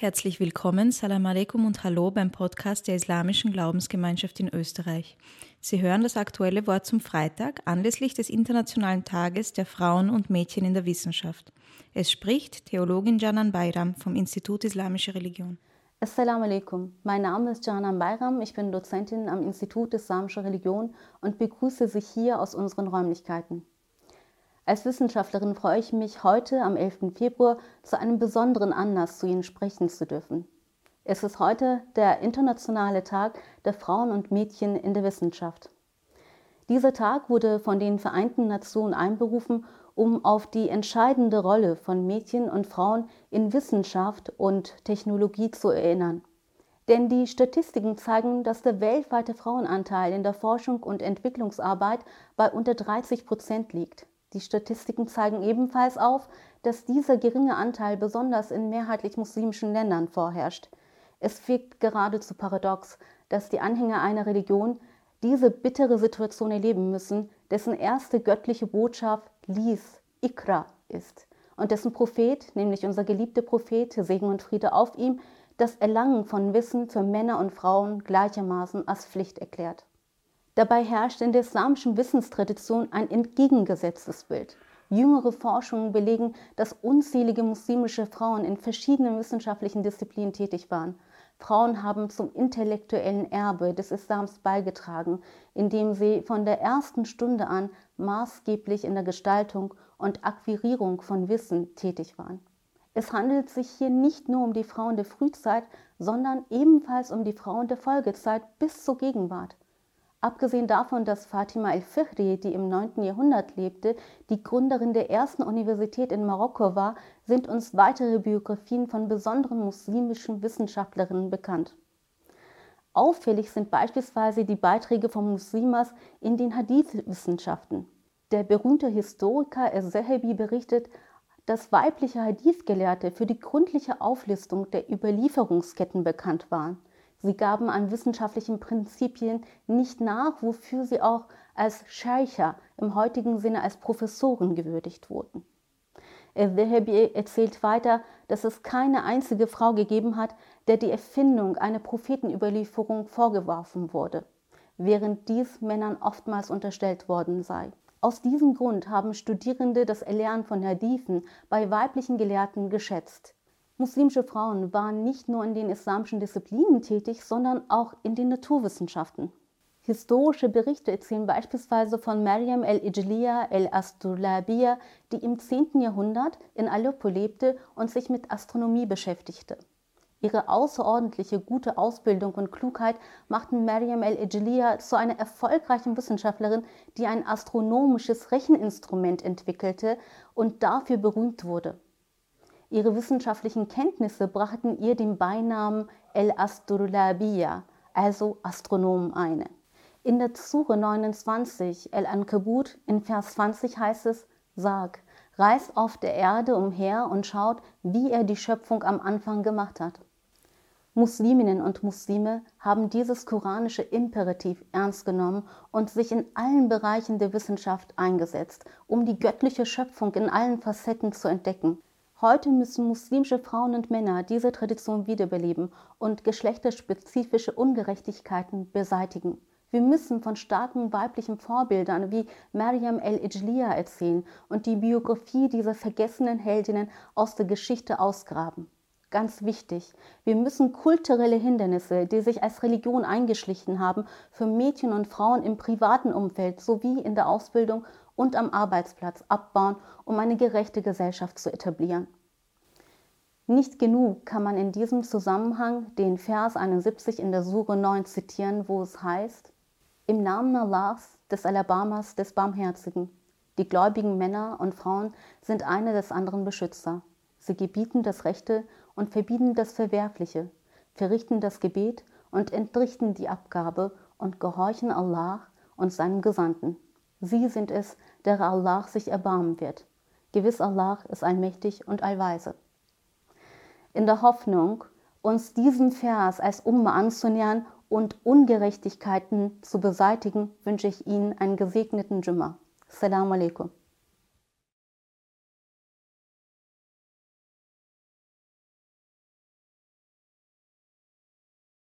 Herzlich willkommen, Salam alaikum und Hallo beim Podcast der Islamischen Glaubensgemeinschaft in Österreich. Sie hören das aktuelle Wort zum Freitag anlässlich des Internationalen Tages der Frauen und Mädchen in der Wissenschaft. Es spricht Theologin Janan Bayram vom Institut Islamische Religion. Assalamu alaikum. Mein Name ist Janan Bayram. Ich bin Dozentin am Institut Islamische Religion und begrüße Sie hier aus unseren Räumlichkeiten. Als Wissenschaftlerin freue ich mich, heute am 11. Februar zu einem besonderen Anlass zu Ihnen sprechen zu dürfen. Es ist heute der internationale Tag der Frauen und Mädchen in der Wissenschaft. Dieser Tag wurde von den Vereinten Nationen einberufen, um auf die entscheidende Rolle von Mädchen und Frauen in Wissenschaft und Technologie zu erinnern. Denn die Statistiken zeigen, dass der weltweite Frauenanteil in der Forschung und Entwicklungsarbeit bei unter 30 Prozent liegt. Die Statistiken zeigen ebenfalls auf, dass dieser geringe Anteil besonders in mehrheitlich muslimischen Ländern vorherrscht. Es wirkt geradezu paradox, dass die Anhänger einer Religion diese bittere Situation erleben müssen, dessen erste göttliche Botschaft Lies, Ikra ist und dessen Prophet, nämlich unser geliebter Prophet, Segen und Friede auf ihm, das Erlangen von Wissen für Männer und Frauen gleichermaßen als Pflicht erklärt. Dabei herrscht in der islamischen Wissenstradition ein entgegengesetztes Bild. Jüngere Forschungen belegen, dass unzählige muslimische Frauen in verschiedenen wissenschaftlichen Disziplinen tätig waren. Frauen haben zum intellektuellen Erbe des Islams beigetragen, indem sie von der ersten Stunde an maßgeblich in der Gestaltung und Akquirierung von Wissen tätig waren. Es handelt sich hier nicht nur um die Frauen der Frühzeit, sondern ebenfalls um die Frauen der Folgezeit bis zur Gegenwart. Abgesehen davon, dass Fatima el-Fihri, die im 9. Jahrhundert lebte, die Gründerin der ersten Universität in Marokko war, sind uns weitere Biografien von besonderen muslimischen Wissenschaftlerinnen bekannt. Auffällig sind beispielsweise die Beiträge von Muslimas in den Hadith-Wissenschaften. Der berühmte Historiker El-Zahabi berichtet, dass weibliche Hadith-Gelehrte für die gründliche Auflistung der Überlieferungsketten bekannt waren. Sie gaben an wissenschaftlichen Prinzipien nicht nach, wofür sie auch als Scheicher im heutigen Sinne als Professoren gewürdigt wurden. Al-Dhahabi erzählt weiter, dass es keine einzige Frau gegeben hat, der die Erfindung einer Prophetenüberlieferung vorgeworfen wurde, während dies Männern oftmals unterstellt worden sei. Aus diesem Grund haben Studierende das Erlernen von Hadithen bei weiblichen Gelehrten geschätzt. Muslimische Frauen waren nicht nur in den islamischen Disziplinen tätig, sondern auch in den Naturwissenschaften. Historische Berichte erzählen beispielsweise von Maryam el-Ijliya el-Astrolabiya, die im 10. Jahrhundert in Aleppo lebte und sich mit Astronomie beschäftigte. Ihre außerordentliche gute Ausbildung und Klugheit machten Maryam el-Ijliya zu einer erfolgreichen Wissenschaftlerin, die ein astronomisches Recheninstrument entwickelte und dafür berühmt wurde. Ihre wissenschaftlichen Kenntnisse brachten ihr den Beinamen El Astrolabiya, also Astronomen, eine. In der Zure 29 El Ankabut in Vers 20 heißt es: Sag, reist auf der Erde umher und schaut, wie er die Schöpfung am Anfang gemacht hat. Musliminnen und Muslime haben dieses koranische Imperativ ernst genommen und sich in allen Bereichen der Wissenschaft eingesetzt, um die göttliche Schöpfung in allen Facetten zu entdecken. Heute müssen muslimische Frauen und Männer diese Tradition wiederbeleben und geschlechterspezifische Ungerechtigkeiten beseitigen. Wir müssen von starken weiblichen Vorbildern wie Maryam el-Ijliya erzählen und die Biografie dieser vergessenen Heldinnen aus der Geschichte ausgraben. Ganz wichtig, wir müssen kulturelle Hindernisse, die sich als Religion eingeschlichen haben, für Mädchen und Frauen im privaten Umfeld sowie in der Ausbildung und am Arbeitsplatz abbauen, um eine gerechte Gesellschaft zu etablieren. Nicht genug kann man in diesem Zusammenhang den Vers 71 in der Sure 9 zitieren, wo es heißt, im Namen Allahs, des Alabamas, des Barmherzigen. Die gläubigen Männer und Frauen sind eine des anderen Beschützer. Sie gebieten das Rechte und verbieten das Verwerfliche, verrichten das Gebet und entrichten die Abgabe und gehorchen Allah und seinem Gesandten. Sie sind es, der Allah sich erbarmen wird. Gewiss Allah ist allmächtig und allweise. In der Hoffnung, uns diesem Vers als Umma anzunähern und Ungerechtigkeiten zu beseitigen, wünsche ich Ihnen einen gesegneten Jumma. Assalamu alaikum.